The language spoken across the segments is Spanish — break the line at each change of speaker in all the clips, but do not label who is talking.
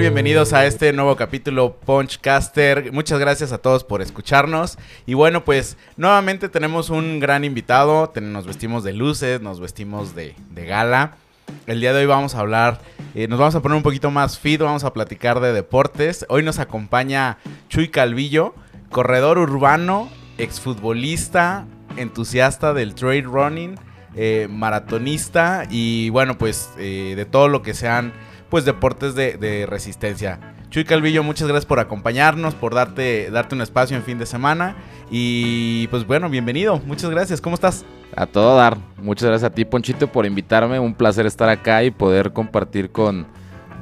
Bienvenidos a este nuevo capítulo Punchcaster. Muchas gracias a todos por escucharnos. Y bueno, pues nuevamente tenemos un gran invitado. Nos vestimos de luces, nos vestimos de, de gala. El día de hoy vamos a hablar, eh, nos vamos a poner un poquito más fit, vamos a platicar de deportes. Hoy nos acompaña Chuy Calvillo, corredor urbano, exfutbolista, entusiasta del trail running, eh, maratonista y bueno, pues eh, de todo lo que sean pues deportes de, de, resistencia. Chuy Calvillo, muchas gracias por acompañarnos, por darte, darte un espacio en fin de semana. Y pues bueno, bienvenido, muchas gracias, ¿cómo estás?
A todo dar. Muchas gracias a ti, Ponchito, por invitarme. Un placer estar acá y poder compartir con,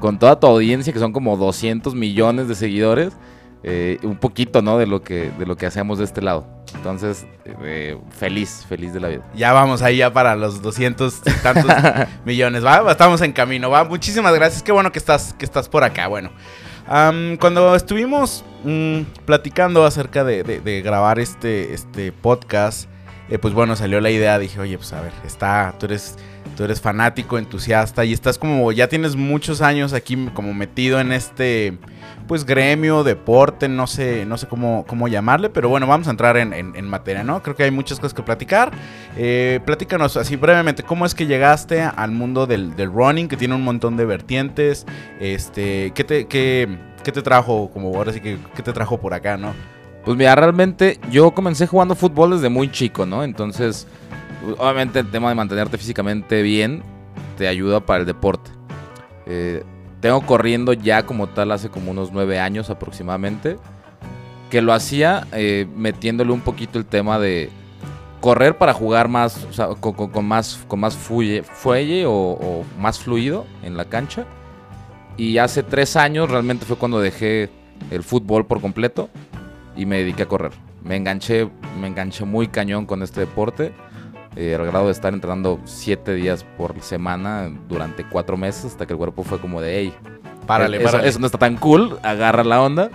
con toda tu audiencia, que son como 200 millones de seguidores, eh, un poquito, ¿no? De lo, que, de lo que hacemos de este lado. Entonces, eh, feliz, feliz de la vida.
Ya vamos ahí ya para los 200 y tantos millones, ¿va? Estamos en camino, ¿va? Muchísimas gracias. Qué bueno que estás, que estás por acá. Bueno, um, cuando estuvimos um, platicando acerca de, de, de, grabar este, este podcast, eh, pues bueno, salió la idea. Dije, oye, pues a ver, está, tú eres, tú eres fanático, entusiasta y estás como, ya tienes muchos años aquí como metido en este pues gremio, deporte, no sé, no sé cómo, cómo llamarle, pero bueno, vamos a entrar en, materia, ¿no? Creo que hay muchas cosas que platicar. Eh, platícanos así brevemente, ¿cómo es que llegaste al mundo del, del, running, que tiene un montón de vertientes? Este, ¿qué te, qué, qué te trajo, como ahora sí que, qué te trajo por acá, no?
Pues mira, realmente yo comencé jugando fútbol desde muy chico, ¿no? Entonces, obviamente el tema de mantenerte físicamente bien te ayuda para el deporte. Eh, tengo corriendo ya como tal hace como unos nueve años aproximadamente. Que lo hacía eh, metiéndole un poquito el tema de correr para jugar más, o sea, con, con, con, más, con más fuelle, fuelle o, o, más fluido en la cancha. Y hace tres años realmente fue cuando dejé el fútbol por completo y me dediqué a correr. Me enganché, me enganché muy cañón con este deporte. Eh, al grado de estar entrenando siete días por semana durante cuatro meses hasta que el cuerpo fue como de, hey,
párale,
eso,
párale.
eso no está tan cool, agarra la onda.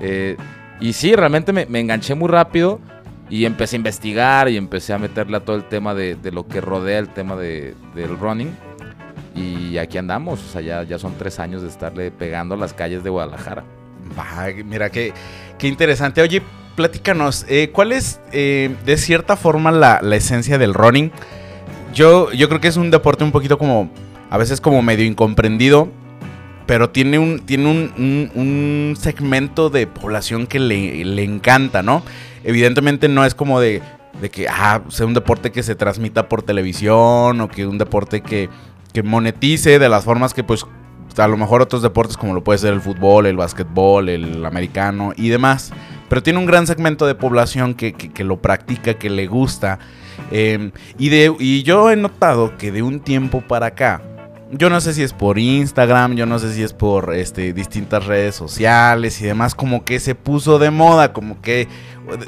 Eh, y sí, realmente me, me, enganché muy rápido y empecé a investigar y empecé a meterle a todo el tema de, de lo que rodea el tema de, del running. Y aquí andamos, o sea, ya, ya son tres años de estarle pegando a las calles de Guadalajara.
Bah, mira, qué, qué interesante. Oye, platícanos, eh, ¿cuál es eh, de cierta forma la, la, esencia del running? Yo, yo creo que es un deporte un poquito como, a veces como medio incomprendido, pero tiene un, tiene un, un, segmento de población que le, le, encanta, ¿no? Evidentemente no es como de, de que, ah, sea un deporte que se transmita por televisión o que un deporte que, que monetice de las formas que pues a lo mejor otros deportes como lo puede ser el fútbol, el básquetbol, el americano y demás. Pero tiene un gran segmento de población que, que, lo practica, que le gusta. Eh, y, de, y yo he notado que de un tiempo para acá, yo no sé si es por Instagram, yo no sé si es por este, distintas redes sociales y demás, como que se puso de moda, como que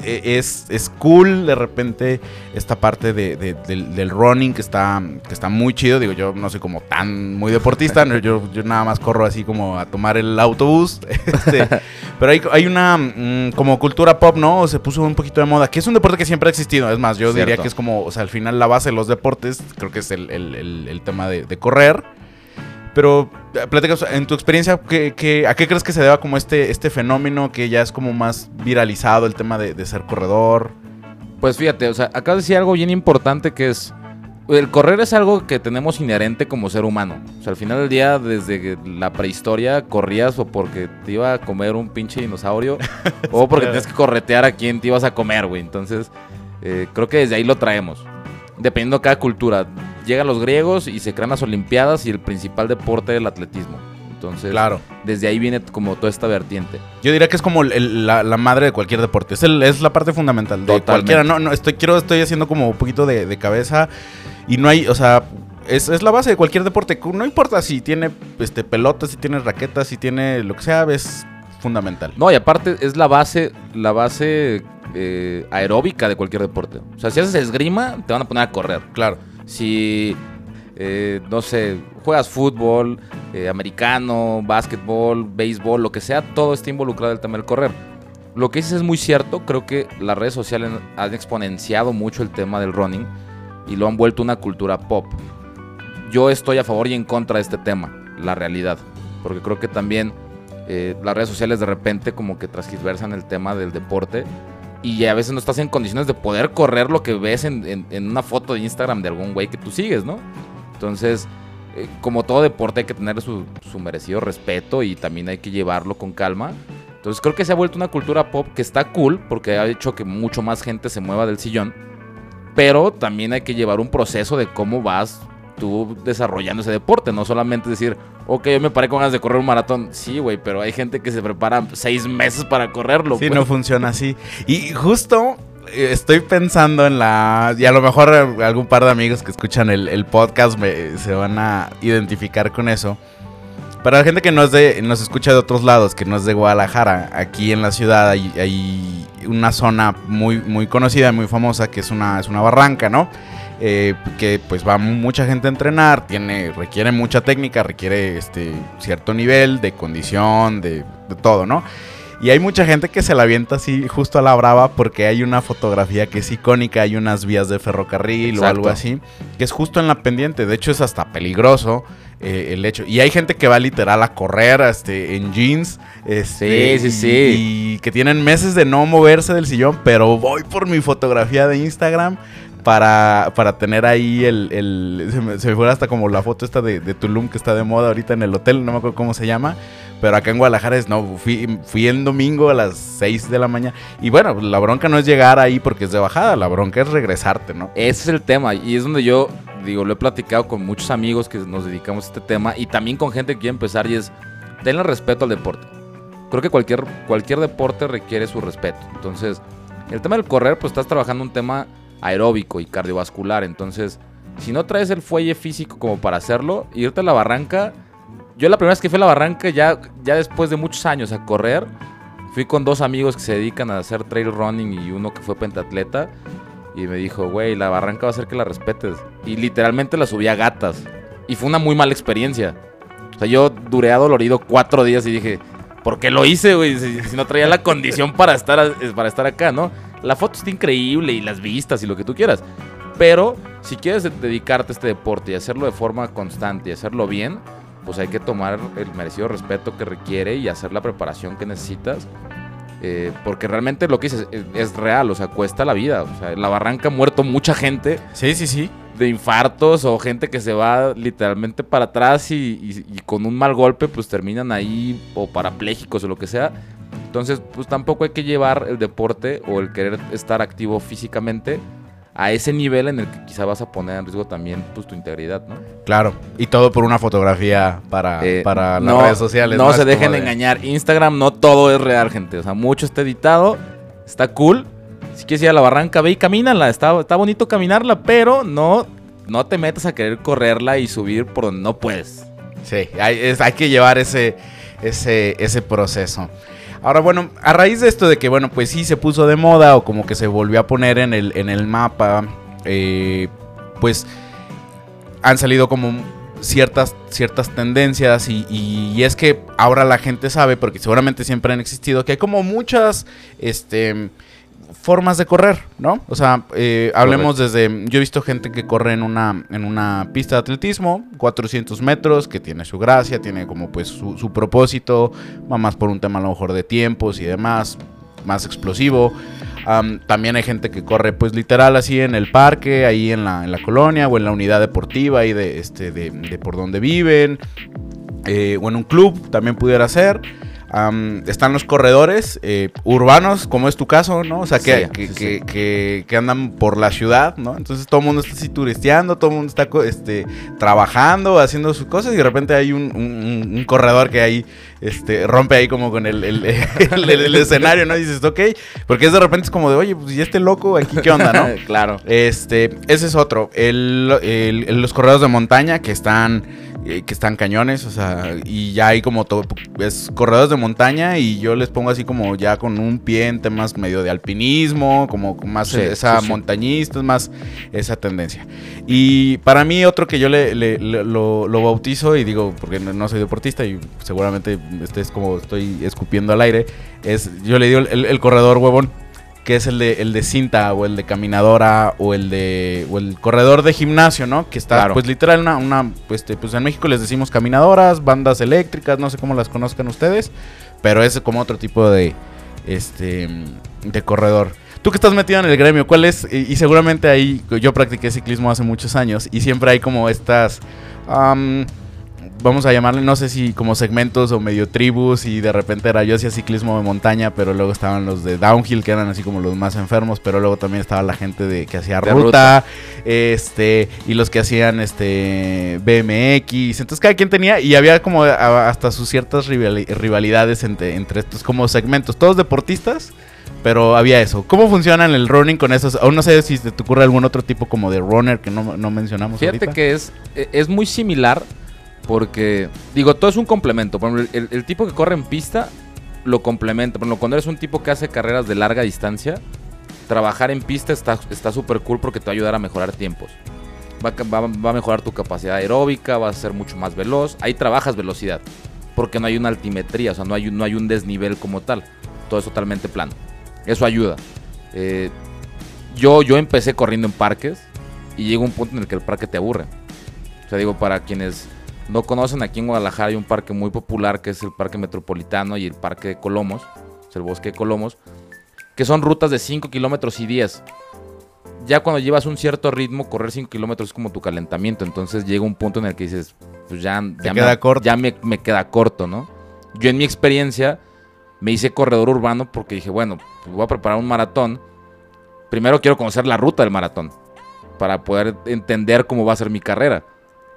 es, es cool de repente esta parte de, de, del, del, running que está, que está muy chido. Digo, yo no soy como tan muy deportista, yo, yo nada más corro así como a tomar el autobús. Este, pero hay, hay una mmm, como cultura pop, ¿no? Se puso un poquito de moda, que es un deporte que siempre ha existido. Es más, yo Cierto. diría que es como, o sea, al final la base de los deportes, creo que es el, el, el, el tema de, de correr. Pero platicas, en tu experiencia, ¿qué, qué, a qué crees que se deba como este, este fenómeno que ya es como más viralizado, el tema de, de, ser corredor?
Pues fíjate, o sea, acá decía algo bien importante que es, el correr es algo que tenemos inherente como ser humano. O sea, al final del día, desde la prehistoria, corrías o porque te iba a comer un pinche dinosaurio o porque tenías que corretear a quien te ibas a comer, güey. Entonces, eh, creo que desde ahí lo traemos. Dependiendo de cada cultura llegan los griegos y se crean las Olimpiadas y el principal deporte del atletismo. Entonces,
claro.
desde ahí viene como toda esta vertiente.
Yo diría que es como el, la, la, madre de cualquier deporte. Es, el, es la parte fundamental de
Totalmente.
cualquiera. No, no, estoy, quiero, estoy haciendo como un poquito de, de cabeza y no hay, o sea, es, es, la base de cualquier deporte. No importa si tiene este, pelotas, si tiene raquetas, si tiene lo que sea, es fundamental.
No, y aparte es la base, la base eh, aeróbica de cualquier deporte. O sea, si haces esgrima, te van a poner a correr.
Claro
si, eh, no sé, juegas fútbol, eh, americano, básquetbol, béisbol, lo que sea, todo está involucrado el tema del correr. Lo que dices es muy cierto, creo que las redes sociales han exponenciado mucho el tema del running y lo han vuelto una cultura pop. Yo estoy a favor y en contra de este tema, la realidad, porque creo que también eh, las redes sociales de repente como que transversan el tema del deporte y a veces no estás en condiciones de poder correr lo que ves en, una foto de Instagram de algún güey que tú sigues, ¿no? Entonces, eh, como todo deporte hay que tener su, su, merecido respeto y también hay que llevarlo con calma. Entonces creo que se ha vuelto una cultura pop que está cool porque ha hecho que mucho más gente se mueva del sillón. Pero también hay que llevar un proceso de cómo vas tú desarrollando ese deporte, no solamente decir, ok, yo me paré con ganas de correr un maratón. Sí, güey, pero hay gente que se prepara seis meses para correrlo.
Sí, no funciona así. Y justo eh, estoy pensando en la... Y a lo mejor algún par de amigos que escuchan el, podcast se van a identificar con eso. Para la gente que no de, nos escucha de otros lados, que no es de Guadalajara, aquí en la ciudad hay, una zona muy, muy conocida, muy famosa, que es una, es una barranca, ¿no? Eh, que pues va mucha gente a entrenar, tiene, requiere mucha técnica, requiere este, cierto nivel de condición, de, todo, ¿no? Y hay mucha gente que se la avienta así justo a la brava porque hay una fotografía que es icónica, hay unas vías de ferrocarril o algo así, que es justo en la pendiente, de hecho es hasta peligroso. Eh, el hecho. Y hay gente que va literal a correr este, en jeans. Este,
sí, sí, sí.
Y que tienen meses de no moverse del sillón, pero voy por mi fotografía de Instagram para, para tener ahí el, el se, me, fue hasta como la foto esta de, Tulum que está de moda ahorita en el hotel, no me acuerdo cómo se llama, pero acá en Guadalajara es, no, fui, fui el domingo a las 6 de la mañana y bueno, la bronca no es llegar ahí porque es de bajada, la bronca es regresarte, ¿no?
Ese es el tema y es donde yo, digo, lo he platicado con muchos amigos que nos dedicamos a este tema y también con gente que quiere empezar y es, denle respeto al deporte. Creo que cualquier, cualquier deporte requiere su respeto. Entonces, el tema del correr, pues estás trabajando un tema aeróbico y cardiovascular. Entonces, si no traes el fuelle físico como para hacerlo, irte a la barranca. Yo la primera vez que fui a la barranca, ya, ya después de muchos años a correr, fui con dos amigos que se dedican a hacer trail running y uno que fue pentatleta. Y me dijo, güey, la barranca va a hacer que la respetes. Y literalmente la subí a gatas. Y fue una muy mala experiencia. O sea, yo duré adolorido cuatro días y dije, ¿por qué lo hice, güey? Si, si, no traía la condición para estar, para estar acá, ¿no? La foto está increíble y las vistas y lo que tú quieras. Pero si quieres dedicarte a este deporte y hacerlo de forma constante y hacerlo bien, pues hay que tomar el merecido respeto que requiere y hacer la preparación que necesitas. Eh, porque realmente lo que dices es, real, o sea, cuesta la vida. O sea, en la barranca ha muerto mucha gente.
Sí, sí, sí.
De infartos o gente que se va literalmente para atrás y, y con un mal golpe, pues terminan ahí o parapléjicos o lo que sea. Entonces, pues tampoco hay que llevar el deporte o el querer estar activo físicamente a ese nivel en el que quizá vas a poner en riesgo también pues, tu integridad, ¿no?
Claro, y todo por una fotografía para, eh, para las redes sociales.
No, se dejen engañar. Instagram no todo es real, gente. O sea, mucho está editado, está cool. Si quieres ir a la barranca, ve y camínala. Está, está bonito caminarla, pero no, no te metas a querer correrla y subir por donde no puedes.
Sí, hay, hay que llevar ese, ese, ese proceso. Ahora, bueno, a raíz de esto de que, bueno, pues sí se puso de moda o como que se volvió a poner en el, en el mapa, eh, pues han salido como ciertas, ciertas tendencias y, y, es que ahora la gente sabe, porque seguramente siempre han existido, que hay como muchas, este formas de correr, ¿no? O sea, eh, hablemos desde, yo he visto gente que corre en una, en una pista de atletismo, 400 metros, que tiene su gracia, tiene como pues su, propósito, va más por un tema a lo mejor de tiempos y demás, más explosivo. también hay gente que corre pues literal así en el parque, ahí en la, en la colonia o en la unidad deportiva ahí de, este, de, por donde viven, eh, o en un club también pudiera ser están los corredores eh, urbanos, como es tu caso, ¿no? O sea, que, que, andan por la ciudad, ¿no? Entonces todo el mundo está así turisteando, todo el mundo está este, trabajando, haciendo sus cosas y de repente hay un, corredor que ahí este, rompe ahí como con el, el, escenario, ¿no? Y dices, ok, porque es de repente es como de, oye, pues y este loco aquí, ¿qué onda, no?
claro.
Este, ese es otro. los corredores de montaña que están eh, que están cañones, o sea, y ya hay como todo, es corredores de montaña y yo les pongo así como ya con un pie en temas medio de alpinismo, como más esa montañista, es más esa tendencia. Y para mí otro que yo le, lo, bautizo y digo, porque no, soy deportista y seguramente este es como estoy escupiendo al aire, es, yo le digo el corredor huevón. Que es el de, el de cinta o el de caminadora o el de o el corredor de gimnasio, ¿no? Que está,
Claro.
pues literal, una, una pues, este, pues en México les decimos caminadoras, bandas eléctricas, no sé cómo las conozcan ustedes, pero es como otro tipo de, este, de corredor. Tú que estás metido en el gremio, ¿cuál es? Y, y seguramente ahí, yo practiqué ciclismo hace muchos años y siempre hay como estas, vamos a llamarle, no sé si como segmentos o medio tribus y de repente era yo hacía ciclismo de montaña, pero luego estaban los de downhill que eran así como los más enfermos, pero luego también estaba la gente de que hacía ruta, este y los que hacían este BMX, entonces cada quien tenía y había como hasta sus ciertas rivali- rivalidades entre, entre estos como segmentos, todos deportistas. Pero había eso. ¿Cómo funciona el running con esos? Aún no sé si te ocurre algún otro tipo como de runner que no, no mencionamos
Fíjate
ahorita.
que es, e- es muy similar porque, digo, todo es un complemento. Por ejemplo, el, tipo que corre en pista lo complementa. Por ejemplo, cuando eres un tipo que hace carreras de larga distancia, trabajar en pista está súper cool porque te va a ayudar a mejorar tiempos. Va, a mejorar tu capacidad aeróbica, vas a ser mucho más veloz. Ahí trabajas velocidad porque no hay una altimetría, o sea, no hay, no hay un desnivel como tal. Todo es totalmente plano. Eso ayuda. Eh, yo, yo empecé corriendo en parques y llega un punto en el que el parque te aburre. O sea, digo, para quienes no conocen, aquí en Guadalajara hay un parque muy popular que es el Parque Metropolitano y el Parque de Colomos, es el Bosque de Colomos, que son rutas de 5 kilómetros y 10. Ya cuando llevas un cierto ritmo, correr 5 kilómetros es como tu calentamiento. Entonces llega un punto en el que dices, pues ya, ya,
queda
me,
corto.
ya me, me queda corto, ¿no? Yo en mi experiencia me hice corredor urbano porque dije, bueno, pues voy a preparar un maratón. Primero quiero conocer la ruta del maratón para poder entender cómo va a ser mi carrera.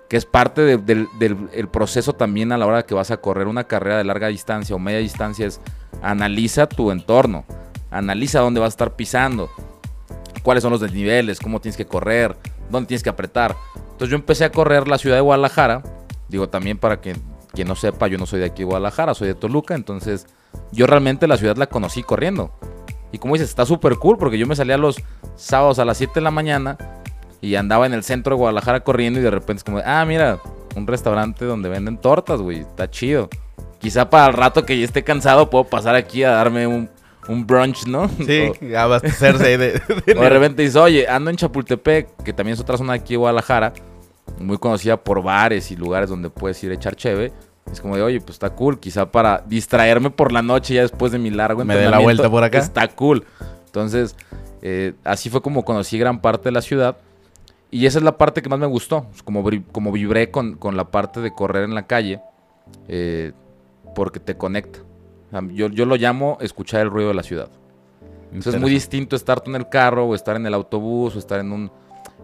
Que es parte de- del, del- el proceso también a la hora que vas a correr una carrera de larga distancia o media distancia es analiza tu entorno, analiza dónde vas a estar pisando, cuáles son los desniveles, cómo tienes que correr, dónde tienes que apretar. Entonces yo empecé a correr la ciudad de Guadalajara, digo también para que quien no sepa, yo no soy de aquí Guadalajara, soy de Toluca, entonces yo realmente la ciudad la conocí corriendo. Y como dices, está súper cool porque yo me salía los sábados a las 7 de la mañana y andaba en el centro de Guadalajara corriendo y de repente es como, ah, mira, un restaurante donde venden tortas, güey, está chido. Quizá para el rato que ya esté cansado puedo pasar aquí a darme un, un brunch, ¿no?
Sí,
O-
abastecerse de, de-
o de repente dices, oye, ando en Chapultepec, que también es otra zona de aquí de Guadalajara, muy conocida por bares y lugares donde puedes ir a echar cheve. Es como de, oye, pues está cool, quizá para distraerme por la noche ya después de mi largo
Me dé la vuelta por acá.
Está cool. Entonces, eh, así fue como conocí gran parte de la ciudad. Y esa es la parte que más me gustó, como, como vibré con, con la parte de correr en la calle, eh, porque te conecta. Yo, yo lo llamo escuchar el ruido de la ciudad. Entonces es muy distinto estar tú en el carro o estar en el autobús o estar en un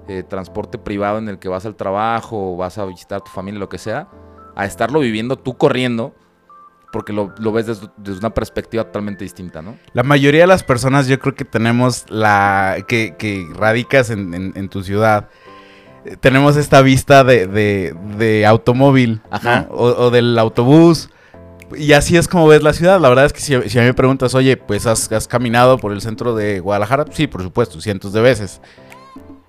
eh, transporte privado en el que vas al trabajo o vas a visitar a tu familia, lo que sea, a estarlo viviendo tú corriendo porque lo, lo ves desde, desde una perspectiva totalmente distinta, ¿no?
La mayoría de las personas yo creo que tenemos la... que, que radicas en, en- en tu ciudad. eh, Tenemos esta vista de, de- de automóvil.
Ajá.
¿no? O, o del autobús. Y así es como ves la ciudad. La verdad es que si, si a mí me preguntas, oye, pues has, has caminado por el centro de Guadalajara. Sí, por supuesto, cientos de veces.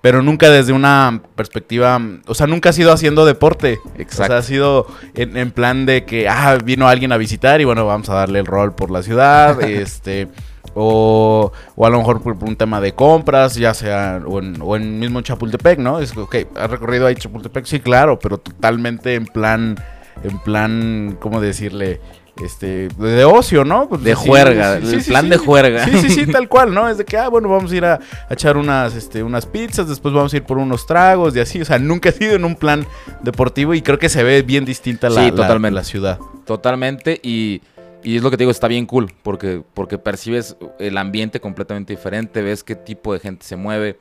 Pero nunca desde una perspectiva... O sea, nunca has ido haciendo deporte. O sea, ha sido en, en plan de que, ah, vino alguien a visitar y bueno, vamos a darle el rol por la ciudad, este, o, o a lo mejor por, por un tema de compras, ya sea, o en, o en mismo Chapultepec, ¿no? Es, ok, ¿has recorrido ahí Chapultepec? Sí, claro, pero totalmente en plan, en plan, ¿cómo decirle? Este, de ocio, ¿no? Pues,
De
sí,
juerga,
sí,
el plan de juerga.
Sí, sí, sí, tal cual, ¿no? Es de que, ah, bueno, vamos a ir a, a echar unas, este, unas pizzas, después vamos a ir por unos tragos y así. O sea, nunca he sido en un plan deportivo y creo que se ve bien distinta la,
Sí,
la-
totalmente.
la ciudad.
Totalmente y, y es lo que te digo, está bien cool porque, porque percibes el ambiente completamente diferente, ves qué tipo de gente se mueve.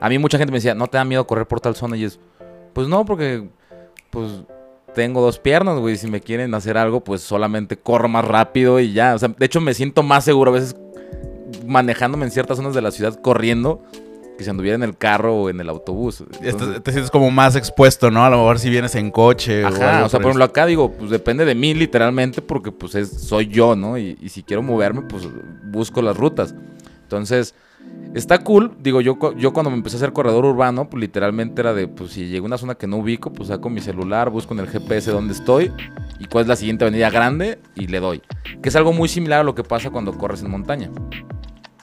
A mí mucha gente me decía, ¿no te da miedo correr por tal zona? Y es, pues no, porque pues tengo dos piernas, güey, si me quieren hacer algo, pues solamente corro más rápido y ya. O sea, de hecho me siento más seguro a veces manejándome en ciertas zonas de la ciudad corriendo que si anduviera en el carro o en el autobús. Entonces-
te sientes como más expuesto, ¿no? A lo mejor si vienes en coche. o
Ajá,
algo
o sea, por ejemplo, acá digo, pues depende de mí literalmente porque pues es, soy yo, ¿no? Y, y si quiero moverme, pues busco las rutas. Entonces, está cool. Digo, yo, yo cuando me empecé a hacer corredor urbano, pues literalmente era de, pues si llego a una zona que no ubico, pues saco mi celular, busco en el GPS dónde estoy y cuál es la siguiente avenida grande y le doy. Que es algo muy similar a lo que pasa cuando corres en montaña.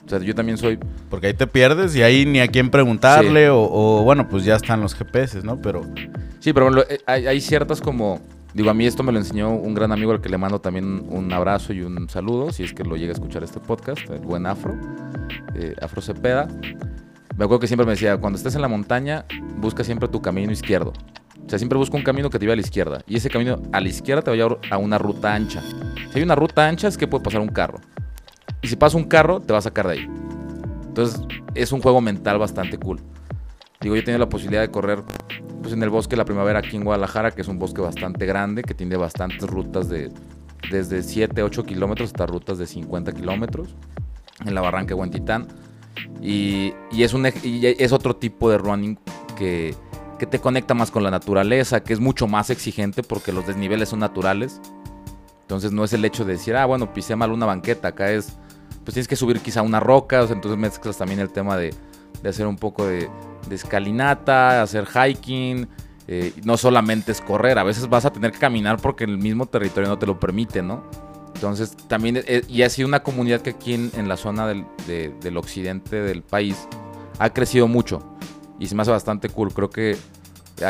O sea, yo también soy...
Porque ahí te pierdes y ahí ni a quién preguntarle o, o, bueno, pues ya están los GPS, ¿no? Pero...
Sí, pero bueno, eh, hay, hay ciertas como... Digo, a mí esto me lo enseñó un gran amigo al que le mando también un abrazo y un saludo, si es que lo llega a escuchar este podcast, el buen Afro, eh, Afro Cepeda. Me acuerdo que siempre me decía, cuando estés en la montaña, busca siempre tu camino izquierdo. O sea, siempre busca un camino que te lleve a la izquierda. Y ese camino a la izquierda te va a llevar a una ruta ancha. Si hay una ruta ancha es que puede pasar un carro. Y si pasa un carro, te va a sacar de ahí. Entonces, es un juego mental bastante cool. Digo, yo tenido la posibilidad de correr pues, en el bosque la primavera aquí en Guadalajara, que es un bosque bastante grande, que tiene bastantes rutas de desde 7, 8 kilómetros hasta rutas de 50 kilómetros en la barranca de Huentitán. Y, y es, un, es otro tipo de running que, que te conecta más con la naturaleza, que es mucho más exigente porque los desniveles son naturales. Entonces no es el hecho de decir, ah, bueno, pisé mal una banqueta, acá es, pues tienes que subir quizá una roca, o entonces mezclas también el tema de, de hacer un poco de, de escalinata, hacer hiking, eh, no solamente es correr, a veces vas a tener que caminar porque el mismo territorio no te lo permite, ¿no? Entonces también, eh, y ha sido una comunidad que aquí en, la zona del, de, del occidente del país ha crecido mucho y se me hace bastante cool, creo que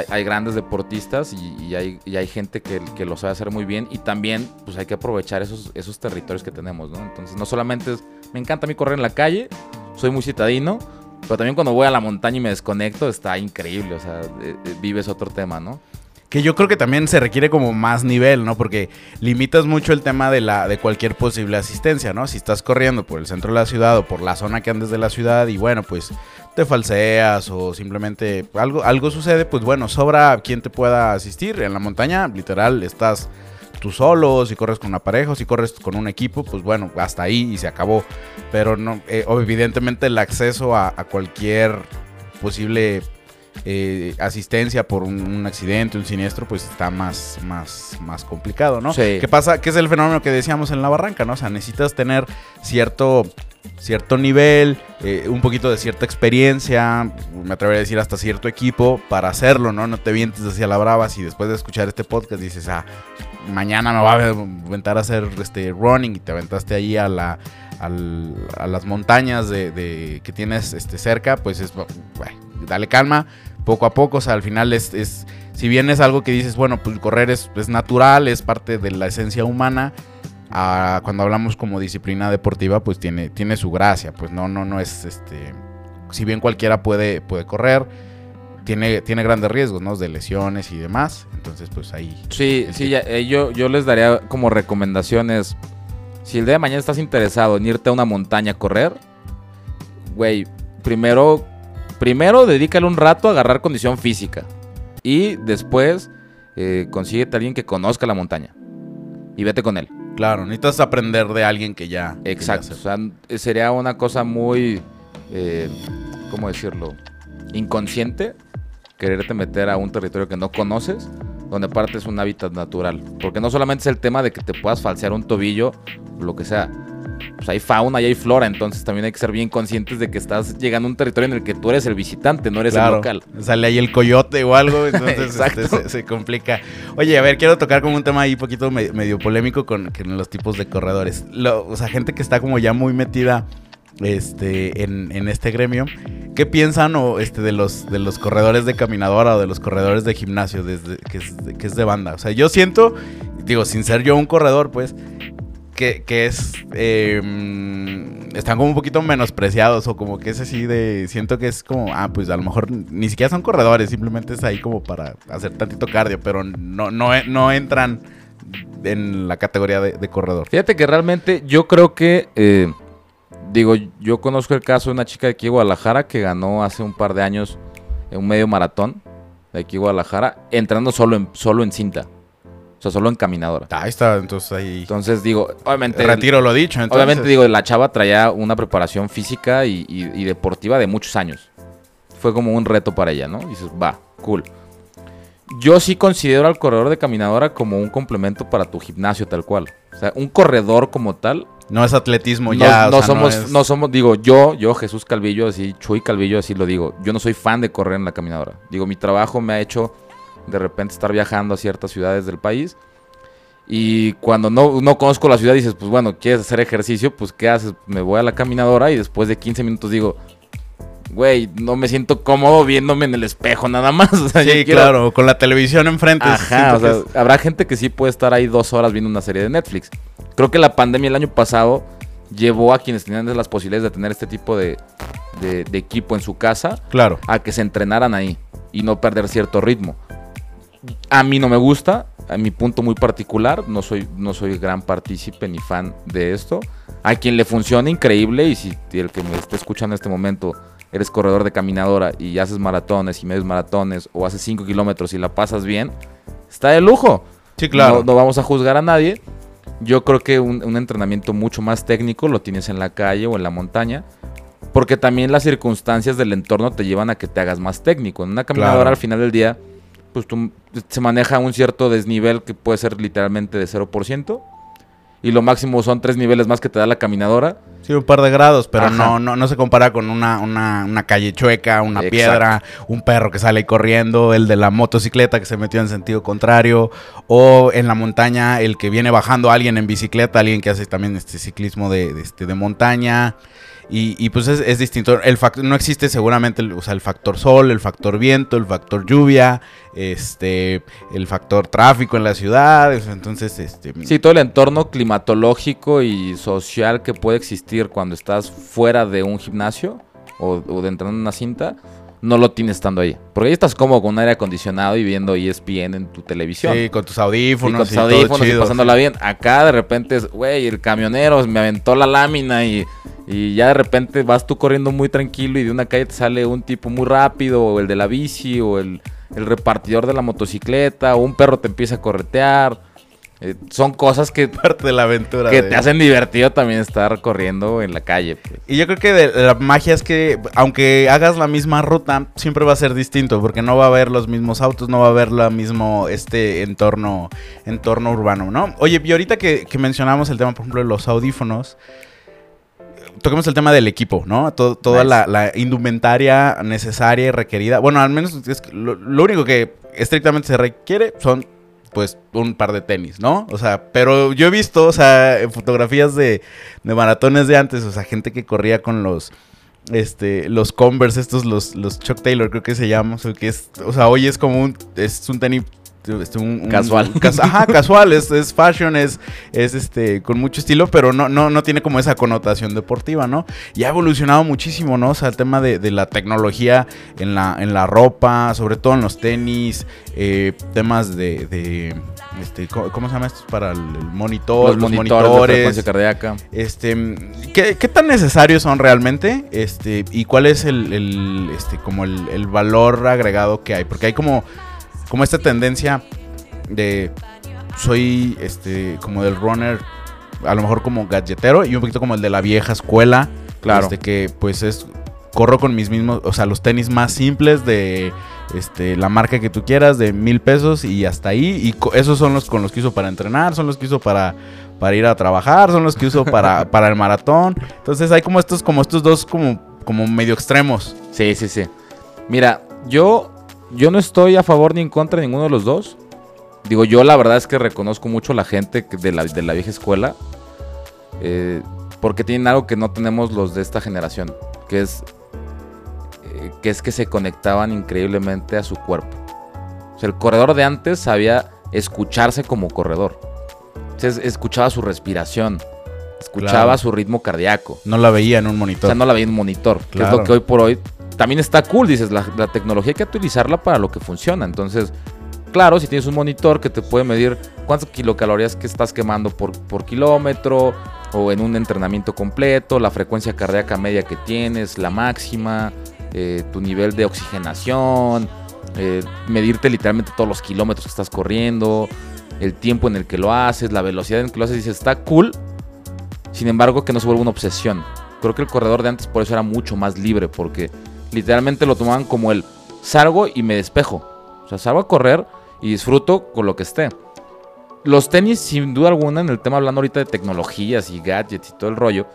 hay, grandes deportistas y, y, hay, y, hay, gente que, que, lo sabe hacer muy bien y también pues hay que aprovechar esos, esos territorios que tenemos, ¿no? Entonces no solamente es, me encanta a mí correr en la calle, soy muy citadino, pero también cuando voy a la montaña y me desconecto está increíble, o sea, eh, eh, vives otro tema, ¿no?
Que yo creo que también se requiere como más nivel, ¿no? Porque limitas mucho el tema de, la, de cualquier posible asistencia, ¿no? Si estás corriendo por el centro de la ciudad o por la zona que andes de la ciudad y bueno, pues te falseas o simplemente algo, algo sucede, pues bueno, sobra quien te pueda asistir. En la montaña, literal, estás tú solo, si corres con una pareja o si corres con un equipo, pues bueno, hasta ahí y se acabó. Pero no, eh, evidentemente el acceso a, a cualquier posible eh, asistencia por un, un, accidente, un siniestro, pues está más, más, más complicado, ¿no?
Sí.
¿Qué pasa? ¿Qué es el fenómeno que decíamos en la barranca, ¿no? O sea, necesitas tener cierto, cierto nivel, eh, un poquito de cierta experiencia, me atrevería a decir hasta cierto equipo para hacerlo, ¿no? No te vientes hacia la brava si después de escuchar este podcast dices, ah, mañana me va a aventar a hacer este running y te aventaste ahí a la al, a las montañas de, de, que tienes este, cerca, pues es, bueno, dale calma, poco a poco, o sea, al final es, es si bien es algo que dices, bueno, pues correr es, es natural, es parte de la esencia humana, a, cuando hablamos como disciplina deportiva, pues tiene, tiene su gracia, pues no, no, no es, este, si bien cualquiera puede, puede correr, tiene, tiene grandes riesgos, ¿no? De lesiones y demás, entonces pues ahí...
Sí, sí, ya, eh, yo, yo les daría como recomendaciones si el día de mañana estás interesado en irte a una montaña a correr, güey, primero, primero dedícale un rato a agarrar condición física. Y después eh, consíguete a alguien que conozca la montaña. Y vete con él.
Claro, necesitas aprender de alguien que ya.
Exacto. Que ya o sea, sería una cosa muy. Eh, ¿Cómo decirlo? Inconsciente. Quererte meter a un territorio que no conoces donde aparte es un hábitat natural. Porque no solamente es el tema de que te puedas falsear un tobillo, lo que sea. Pues hay fauna y hay flora, entonces también hay que ser bien conscientes de que estás llegando a un territorio en el que tú eres el visitante, no eres
claro,
el local.
Sale ahí el coyote o algo, entonces este, se, se, complica. Oye, a ver, quiero tocar como un tema ahí un poquito medio, medio polémico con, con, los tipos de corredores. Lo, o sea, gente que está como ya muy metida este, en, en, este gremio. ¿Qué piensan o, este, de, los, de los corredores de caminadora o de los corredores de gimnasio que, es, que es de banda? O sea, yo siento, digo, sin ser yo un corredor, pues, que, que es. Eh, están como un poquito menospreciados o como que es así de. Siento que es como. Ah, pues a lo mejor ni siquiera son corredores, simplemente es ahí como para hacer tantito cardio, pero no, no, no entran en la categoría de, de corredor.
Fíjate que realmente yo creo que. Eh, digo, yo conozco el caso de una chica de aquí de Guadalajara que ganó hace un par de años un medio maratón de aquí de Guadalajara, entrando solo en, solo en cinta. O sea, solo en caminadora.
Ahí está, entonces ahí.
Entonces digo, obviamente.
Retiro lo dicho. Entonces.
Obviamente digo, la chava traía una preparación física y, y, y, deportiva de muchos años. Fue como un reto para ella, ¿no? Y dices, va, cool. Yo sí considero al corredor de caminadora como un complemento para tu gimnasio tal cual. O sea, un corredor como tal.
No es atletismo ya.
No, sea, somos, no, es... no, somos, digo, yo, yo, Jesús Calvillo, así, Chuy Calvillo, así lo digo. Yo no soy fan de correr en la caminadora. Digo, mi trabajo me ha hecho de repente estar viajando a ciertas ciudades del país. Y cuando no, no conozco la ciudad, dices, pues bueno, quieres hacer ejercicio, pues ¿qué haces? Me voy a la caminadora y después de 15 minutos digo, güey, no me siento cómodo viéndome en el espejo nada más. O sea, yo
Sí,
quiero-
claro, con la televisión enfrente.
Ajá, o sea,
es-
habrá gente que sí puede estar ahí dos horas viendo una serie de Netflix. Creo que la pandemia el año pasado llevó a quienes tenían las posibilidades de tener este tipo de, de- de equipo en su casa
Claro.
a que se entrenaran ahí y no perder cierto ritmo. A mí no me gusta, a mi punto muy particular, no soy, no soy gran partícipe ni fan de esto. A quien le funciona increíble y si el que me esté escuchando en este momento eres corredor de caminadora y haces maratones y medios maratones o haces 5 kilómetros y la pasas bien, está de lujo.
Sí, claro.
No, no vamos a juzgar a nadie. Yo creo que un, un entrenamiento mucho más técnico lo tienes en la calle o en la montaña. Porque también las circunstancias del entorno te llevan a que te hagas más técnico. En una caminadora
Claro.
al final del día, pues tú, se maneja un cierto desnivel que puede ser literalmente de 0%. Y lo máximo son tres niveles más que te da la caminadora.
Sí, un par de grados, pero
Ajá.
no, no, no se compara con una, una, una calle chueca, una
Exacto.
piedra, un perro que sale ahí corriendo, el de la motocicleta que se metió en sentido contrario, o en la montaña el que viene bajando a alguien en bicicleta, alguien que hace también este ciclismo de, de, este, de montaña. Y, y, pues es, es distinto. El fact- no existe seguramente el, o sea, el factor sol, el factor viento, el factor lluvia, este, el factor tráfico en la ciudad. Entonces, este,
Sí, todo el entorno climatológico y social que puede existir cuando estás fuera de un gimnasio o, o de entrar en una cinta, no lo tienes estando ahí. Porque ahí estás como con un aire acondicionado y viendo ESPN en tu televisión.
sí, con tus
Y
audífonos.
con tus audífonos y
chido,
pasándola
sí.
bien. Acá de repente es, güey, el camionero me aventó la lámina y, y ya de repente vas tú corriendo muy tranquilo y de una calle te sale un tipo muy rápido, o el de la bici, o el, el repartidor de la motocicleta, o un perro te empieza a corretear. Eh, son cosas que,
parte de la aventura.
que
de-
te hacen divertido también estar corriendo en la calle. pues.
Y yo creo que de- la magia es que aunque hagas la misma ruta, siempre va a ser distinto, porque no va a haber los mismos autos, no va a haber lo mismo este entorno, entorno urbano, ¿no? Oye, y ahorita que, que mencionamos el tema, por ejemplo, de los audífonos, toquemos el tema del equipo, ¿no? To- toda
Nice.
la, la indumentaria necesaria y requerida. Bueno, al menos es que lo, lo único que estrictamente se requiere son pues un par de tenis, ¿no? O sea, pero yo he visto, o sea, fotografías de, de maratones de antes, o sea, gente que corría con los este los Converse estos los los Chuck Taylor creo que se llama, o sea, que es o sea, hoy es como un es un tenis este, un- un-
Casual.
cas- ajá, casual, es, es fashion, es, es este, con mucho estilo, pero no, no, no tiene como esa connotación deportiva, ¿no? Y ha evolucionado muchísimo, ¿no? O sea, el tema de, de la tecnología en la, en la ropa, sobre todo en los tenis, eh, temas de, de, este, ¿cómo, se llama esto? Para el, monitor,
Los, monitores, de frecuencia cardíaca.
este, ¿qué, qué tan necesarios son realmente? Este, y cuál es el, el, este, como el, el valor agregado que hay, porque hay como, como esta tendencia de soy, este, como del runner, a lo mejor como gadgetero y un poquito como el de la vieja escuela,
Claro.
este, que pues es corro con mis mismos, o sea, los tenis más simples de este, la marca que tú quieras, de mil pesos y hasta ahí. Y esos son los con los que uso para entrenar, son los que uso para, para ir a trabajar, son los que uso para, para el maratón. Entonces hay como estos, como estos dos como, como medio extremos.
Sí, sí, sí. Mira, yo, yo no estoy a favor ni en contra de ninguno de los dos. Digo, yo la verdad es que reconozco mucho la gente de la, de la vieja escuela. eh, porque tienen algo que no tenemos los de esta generación. Que es, eh, que es que se conectaban increíblemente a su cuerpo. O sea, el corredor de antes sabía escucharse como corredor. O sea, escuchaba su respiración. Escuchaba
Claro.
su ritmo cardíaco.
No la veía en un
O
monitor.
sea, no la veía en un monitor. Que es
Claro.
lo que hoy por hoy también está cool. Dices, la, tecnología hay que utilizarla para lo que funciona. Entonces, claro, si tienes un monitor que te puede medir cuántas kilocalorías que estás quemando por, por kilómetro o en un entrenamiento completo, la frecuencia cardíaca media que tienes, la máxima, eh, tu nivel de oxigenación, eh, medirte literalmente todos los kilómetros que estás corriendo, el tiempo en el que lo haces, la velocidad en que lo haces, dices, está cool. Sin embargo, que no se vuelva una obsesión. Creo que el corredor de antes por eso era mucho más libre, porque literalmente lo tomaban como el salgo y me despejo. O sea, salgo a correr y disfruto con lo que esté. Los tenis, sin duda alguna, en el tema hablando ahorita de tecnologías y gadgets y todo el rollo,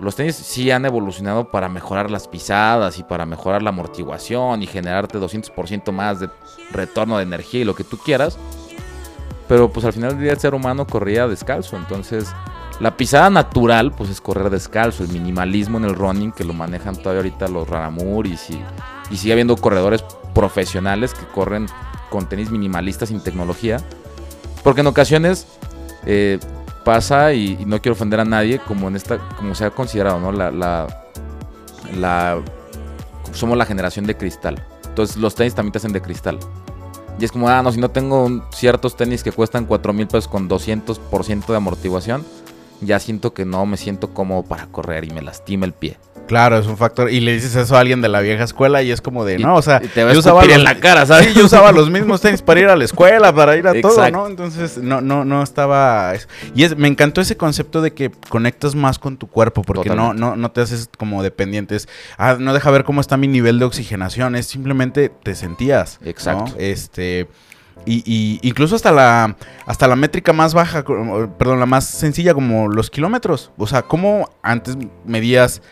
los tenis sí han evolucionado para mejorar las pisadas y para mejorar la amortiguación y generarte 200% más de retorno de energía y lo que tú quieras. pero pues al final del día el ser humano corría descalzo, entonces la pisada natural pues es correr descalzo, el minimalismo en el running que lo manejan todavía ahorita los Raramuris y, y sigue habiendo corredores profesionales que corren con tenis minimalistas sin tecnología, porque en ocasiones eh, pasa y, y no quiero ofender a nadie como en esta como se ha considerado, ¿no? La, la, la somos la generación de cristal. Entonces los tenis también te hacen de cristal. Y es como, ah, no, si no tengo un- ciertos tenis que cuestan 4 mil pesos con 200% de amortiguación, ya siento que no me siento cómodo para correr y me lastima el pie.
Claro, es un factor. Y le dices eso a alguien de la vieja escuela y es como de,
Y-
no, o sea,
te
yo usaba
escupir en
los-
la cara, ¿sabes?
Sí, yo usaba los mismos tenis para ir a la escuela, para ir a todo. ¿no? Entonces, no, no, no estaba. Y es, me encantó ese concepto de que conectas más con tu cuerpo, porque no,
Totalmente.
no, no te haces como dependientes. Ah, no deja ver cómo está mi nivel de oxigenación, es simplemente te sentías. ¿no?
Exacto.
Este. Y, y incluso hasta la hasta la métrica más baja, perdón, la más sencilla, como los kilómetros. O sea, ¿cómo antes medías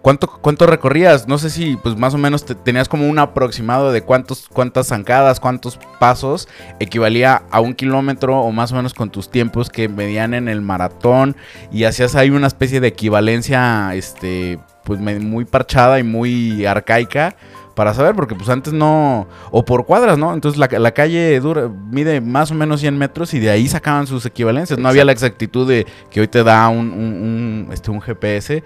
cuánto, cuánto recorrías? No sé si, pues más o menos te- tenías como un aproximado de cuántos, cuántas zancadas, cuántos pasos equivalía a un kilómetro o más o menos con tus tiempos que medían en el maratón y hacías ahí una especie de equivalencia, este, pues muy parchada y muy arcaica para saber, porque pues antes no, o por cuadras, ¿no? Entonces la, la calle dura, mide más o menos 100 metros y de ahí sacaban sus equivalencias. No había la exactitud de que hoy te da un, un- un, este, un GPS.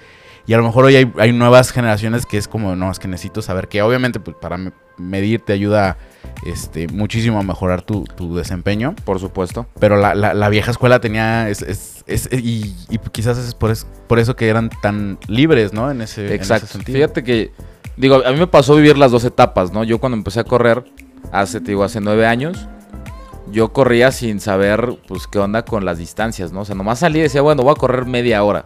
Y a lo mejor hoy hay, hay nuevas generaciones que es como, no, es que necesito saber que obviamente pues, para me- medir te ayuda este, muchísimo a mejorar tu, tu desempeño.
Por supuesto.
Pero la, la- la vieja escuela tenía, es, es- es- y, y quizás es por, es- por eso que eran tan libres, ¿no? En ese, en ese
Exacto.
sentido.
Fíjate que, digo, a mí me pasó vivir las dos etapas, ¿no? Yo cuando empecé a correr, hace, te digo, hace nueve años, yo corría sin saber, pues, qué onda con las distancias, ¿no? O sea, nomás salí y decía, bueno, voy a correr media hora.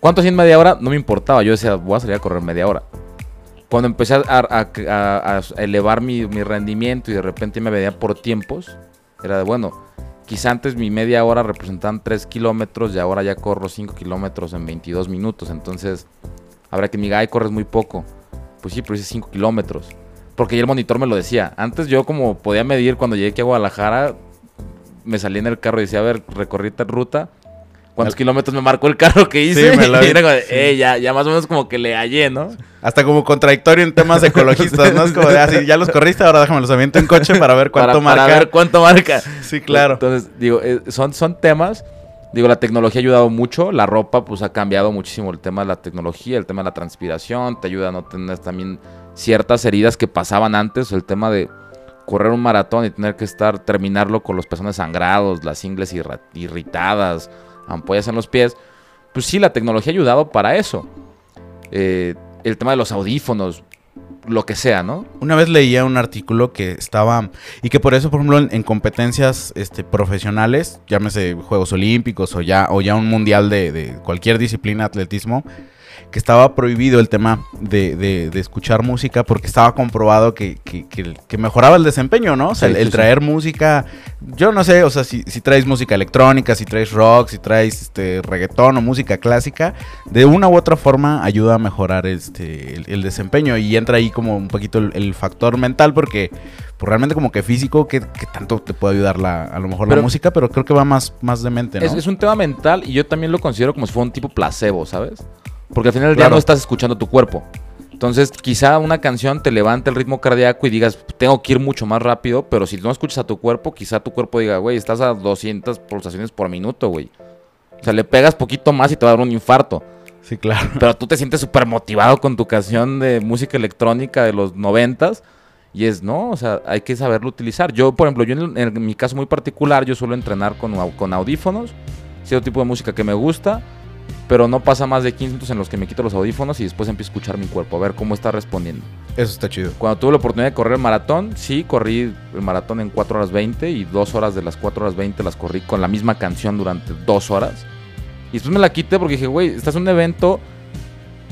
¿Cuánto hacía en media hora? No me importaba. Yo decía, voy a salir a correr media hora. Cuando empecé a, elevar mi, mi rendimiento y de repente me veía por tiempos, era de, bueno, quizá antes mi media hora representaban 3 kilómetros y ahora ya corro 5 kilómetros en 22 minutos. Entonces, habrá que me diga, ay, corres muy poco. Pues sí, pero hice 5 kilómetros. Porque ya el monitor me lo decía. Antes yo como podía medir cuando llegué aquí a Guadalajara, me salí en el carro y decía, a ver, recorrí tal ruta. ¿Cuántos
Me-
kilómetros me marcó el carro que hice?
Sí, me lo-
y era como. "Eh, ya, ya más o menos como que le hallé, ¿no?
Hasta como contradictorio en temas ecologistas, ¿no? Es como de, ah, sí, ya los corriste, ahora déjame los aviento en coche para ver cuánto
para,
marca.
Para ver cuánto marca.
Sí, claro.
Entonces, digo, eh, son, son temas. Digo, la tecnología ha ayudado mucho. La ropa, pues, ha cambiado muchísimo el tema de la tecnología, el tema de la transpiración. Te ayuda a no tener también ciertas heridas que pasaban antes. El tema de correr un maratón y tener que estar, terminarlo con los pezones sangrados, las ingles irritadas, ampollas en los pies. Pues sí, la tecnología ha ayudado para eso. Eh, el tema de los audífonos, lo que sea, ¿no?
Una vez leía un artículo que estaba. Y que por eso, por ejemplo, en, en competencias este, profesionales, llámese Juegos Olímpicos o ya, o ya un mundial de, de cualquier disciplina, atletismo, que estaba prohibido el tema de, de- de escuchar música porque estaba comprobado que, que- que- que mejoraba el desempeño, ¿no? O sea,
Sí,
el,
sí,
el
sí.
traer música. Yo no sé, o sea, si, si traes música electrónica, si traes rock, si traes este reggaetón o música clásica, de una u otra forma ayuda a mejorar este el, el desempeño. Y entra ahí como un poquito el, el factor mental, porque pues, realmente como que físico, que, que tanto te puede ayudar la, a lo mejor la música, pero creo que va más, más de mente, ¿no?
Es, es un tema mental y yo también lo considero como si fuera un tipo placebo, ¿sabes? Porque al final del día no estás escuchando tu cuerpo. Entonces, quizá una canción te levante el ritmo cardíaco y digas, tengo que ir mucho más rápido, pero si no escuchas a tu cuerpo, quizá tu cuerpo diga, güey, estás a 200 pulsaciones por minuto, güey. O sea, le pegas poquito más y te va a dar un infarto.
Sí, claro.
Pero tú te sientes súper motivado con tu canción de música electrónica de los noventas. Y es, no, o sea, hay que saberlo utilizar. Yo, por ejemplo, yo en, en mi caso muy particular, yo suelo entrenar con, con audífonos, cierto tipo de música que me gusta, pero no pasa más de 15 minutos en los que me quito los audífonos y después empiezo a escuchar mi cuerpo, a ver cómo está respondiendo.
Eso está chido.
Cuando tuve la oportunidad de correr el maratón, sí, corrí el maratón en 4 horas 20 y 2 horas de las 4 horas 20 las corrí con la misma canción durante 2 horas. Y después me la quité porque dije, güey, estás en un evento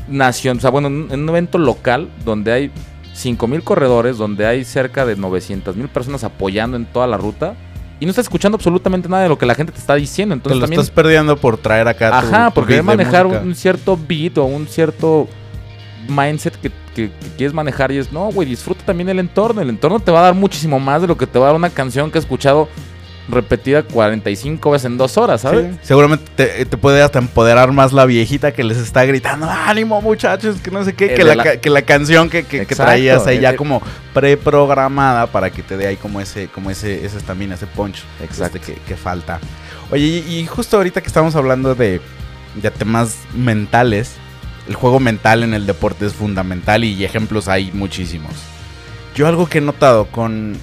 nacional, o sea, bueno, en un evento local donde hay 5000 corredores, donde hay cerca de 900 mil personas apoyando en toda la ruta y no estás escuchando absolutamente nada de lo que la gente te está diciendo.
Te
Entonces
lo
también
estás perdiendo por traer acá tu-
Ajá,
tu
porque
de
manejar un cierto beat o un cierto mindset que, que- que quieres manejar y es, no, güey, disfruta también el entorno. El entorno te va a dar muchísimo más de lo que te va a dar una canción que he escuchado repetida 45 veces en dos horas, ¿sabes?
Seguramente te, puede hasta empoderar más la viejita que les está gritando, ánimo muchachos, que no sé qué, que la, canción que, traías ahí ya como preprogramada para que te dé ahí como ese, como ese, ese estamina, ese punch Exacto. Este, que, falta. Oye, y, justo ahorita que estamos hablando de, de temas mentales, el juego mental en el deporte es fundamental y ejemplos hay muchísimos. Yo algo que he notado con,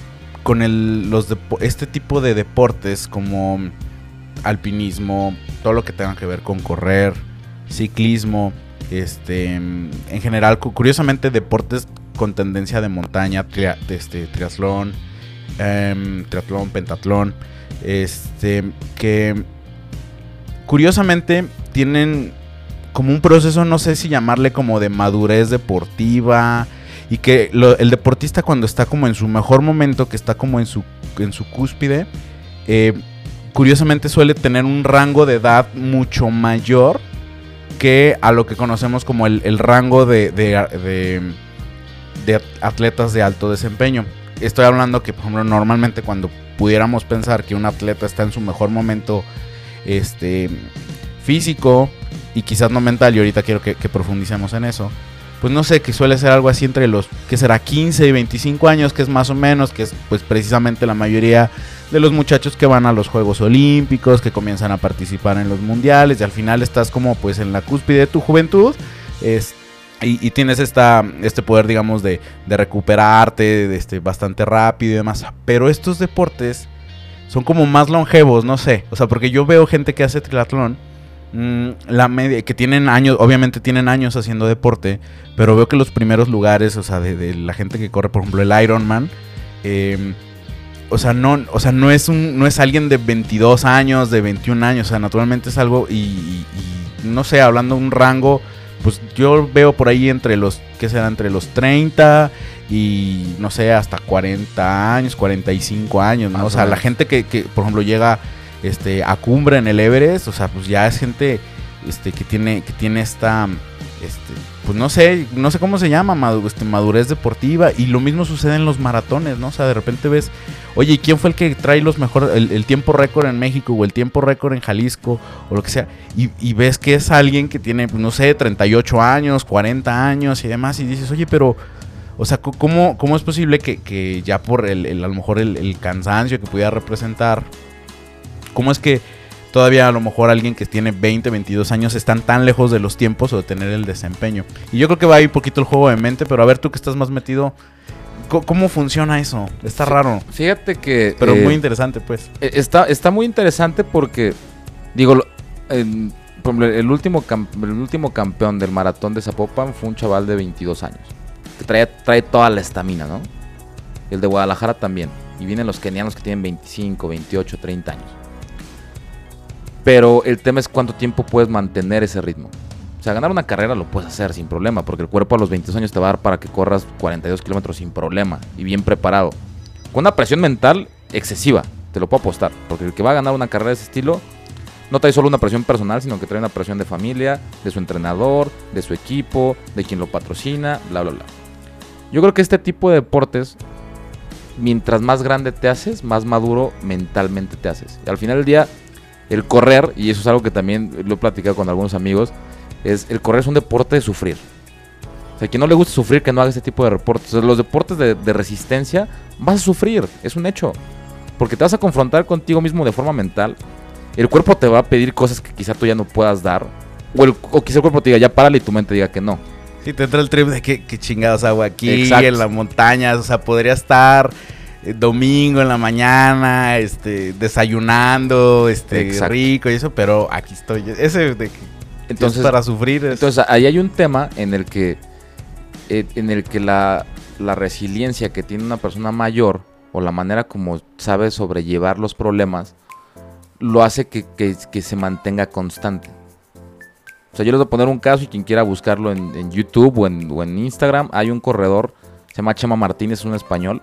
con el, los este tipo de deportes como alpinismo, todo lo que tenga que ver con correr, ciclismo, este, en general, curiosamente deportes con tendencia de montaña, este, triatlón, em, triatlón, pentatlón, este, que curiosamente tienen como un proceso, no sé si llamarle como de madurez deportiva, y que el deportista cuando está como en su mejor momento, que está como en su, en su cúspide, eh, curiosamente suele tener un rango de edad mucho mayor que a lo que conocemos como el, rango de, de, de, atletas de alto desempeño. Estoy hablando que, por ejemplo, normalmente cuando pudiéramos pensar que un atleta está en su mejor momento este, físico y quizás no mental, y ahorita quiero que profundicemos en eso, pues no sé, que suele ser algo así entre los, que será 15 y 25 años, que es más o menos, que es pues precisamente la mayoría de los muchachos que van a los Juegos Olímpicos, que comienzan a participar en los mundiales y al final estás como pues en la cúspide de tu juventud. Es, y, tienes esta, este poder, digamos, de, de recuperarte este, bastante rápido y demás. Pero estos deportes son como más longevos, no sé. O sea, porque yo veo gente que hace triatlón la media, que tienen años, obviamente tienen años haciendo deporte, pero veo que los primeros lugares, o sea, de, la gente que corre, por ejemplo, el Ironman, eh, o sea, no, o sea, no es un, no es alguien de 22 años, de 21 años, o sea, naturalmente es algo y, no sé, hablando de un rango, pues yo veo por ahí entre los, que será entre los 30 y no sé, hasta 40 años, 45 años, ¿no? O sea, la gente que, que, por ejemplo, llega este, a cumbre en el Everest, o sea, pues ya es gente este, que tiene, que tiene esta, este, pues no sé, no sé cómo se llama, este, madurez deportiva, y lo mismo sucede en los maratones, ¿no? O sea, de repente ves, oye, ¿y quién fue el que trae los mejores, el, tiempo récord en México, o el tiempo récord en Jalisco, o lo que sea, y, ves que es alguien que tiene, pues, no sé, 38 años, 40 años y demás, y dices, oye, pero... O sea, ¿cómo, cómo es posible que, ya por el, a lo mejor el, el, cansancio que pudiera representar, ¿Cómo es que todavía a lo mejor alguien que tiene 20, 22 años están tan lejos de los tiempos o de tener el desempeño? Y yo creo que va ahí un poquito el juego de mente, pero a ver tú que estás más metido, ¿cómo funciona eso? Está raro.
Fíjate que...
Pero muy eh, interesante, pues.
E, está, está muy interesante porque, digo, el, último, el último campeón del maratón de Zapopan fue un chaval de 22 años. Que trae, trae toda la estamina, ¿no? El de Guadalajara también. Y vienen los kenianos que tienen 25, 28, 30 años. Pero el tema es cuánto tiempo puedes mantener ese ritmo. O sea, ganar una carrera lo puedes hacer sin problema, porque el cuerpo a los 22 años te va a dar para que corras 42 kilómetros sin problema y bien preparado. Con una presión mental excesiva, te lo puedo apostar, porque el que va a ganar una carrera de ese estilo no trae solo una presión personal, sino que trae una presión de familia, de su entrenador, de su equipo, de quien lo patrocina, bla, bla, bla. Yo creo que este tipo de deportes, mientras más grande te haces, más maduro mentalmente te haces. Y al final del día, el correr, y eso es algo que también lo he platicado con algunos amigos, es el correr es un deporte de sufrir. O sea, quien no le gusta sufrir, que no haga este tipo de deportes. los deportes de, resistencia, vas a sufrir, es un hecho. Porque te vas a confrontar contigo mismo de forma mental. El cuerpo te va a pedir cosas que quizá tú ya no puedas dar. O, el, quizá el cuerpo te diga, ya párale y tu mente diga que no.
Sí, te entra el trip de que, chingados hago aquí, en las montañas. O sea, podría estar domingo en la mañana, este, desayunando, este, rico y eso, pero aquí estoy. Ese de que entonces, para sufrir.
Entonces, ahí hay un tema en el que, eh, en el que la, resiliencia que tiene una persona mayor o la manera como sabe sobrellevar los problemas, lo hace que, se mantenga constante. O sea, yo les voy a poner un caso y quien quiera buscarlo en, YouTube o en, o en Instagram, hay un corredor, se llama Chema Martínez, un español,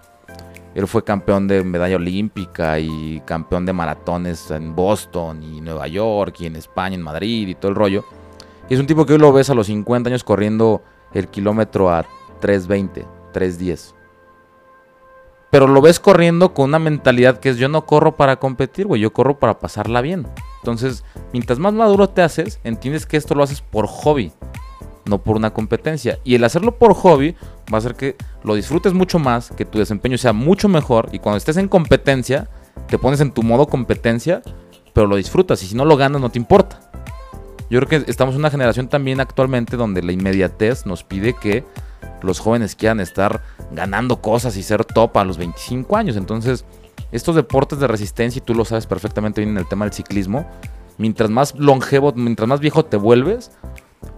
él fue campeón de medalla olímpica y campeón de maratones en Boston y Nueva York y en España, en Madrid y todo el rollo. Y es un tipo que hoy lo ves a los 50 años corriendo el kilómetro a 3.20, 3.10. pero lo ves corriendo con una mentalidad que es yo no corro para competir, güey, yo corro para pasarla bien. Entonces, mientras más maduro te haces, entiendes que esto lo haces por hobby, no por una competencia. Y el hacerlo por hobby va a hacer que lo disfrutes mucho más, que tu desempeño sea mucho mejor y cuando estés en competencia, te pones en tu modo competencia, pero lo disfrutas y si no lo ganas no te importa. Yo creo que estamos en una generación también actualmente donde la inmediatez nos pide que los jóvenes quieran estar ganando cosas y ser top a los 25 años. Entonces, estos deportes de resistencia, y tú lo sabes perfectamente bien en el tema del ciclismo, mientras más longevo, mientras más viejo te vuelves,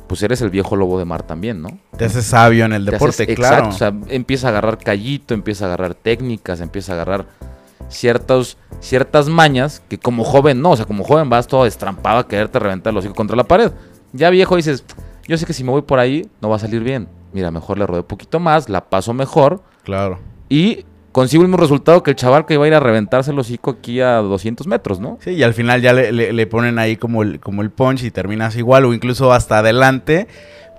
pues eres el viejo lobo de mar también, ¿no?
Te haces sabio en el deporte, claro.
Exacto, o sea, empieza a agarrar callito, empieza a agarrar técnicas, empieza a agarrar ciertos, ciertas mañas que como joven no, o sea, como joven vas todo destrampado a quererte reventar los hijos contra la pared. Ya viejo dices, yo sé que si me voy por ahí no va a salir bien mira, mejor le rodeo un poquito más, la paso mejor.
Claro.
Y consigo el mismo resultado que el chaval que iba a ir a reventarse el hocico aquí a 200 metros, ¿no?
Sí, y al final ya le, ponen ahí como el, como el punch y terminas igual o incluso hasta adelante.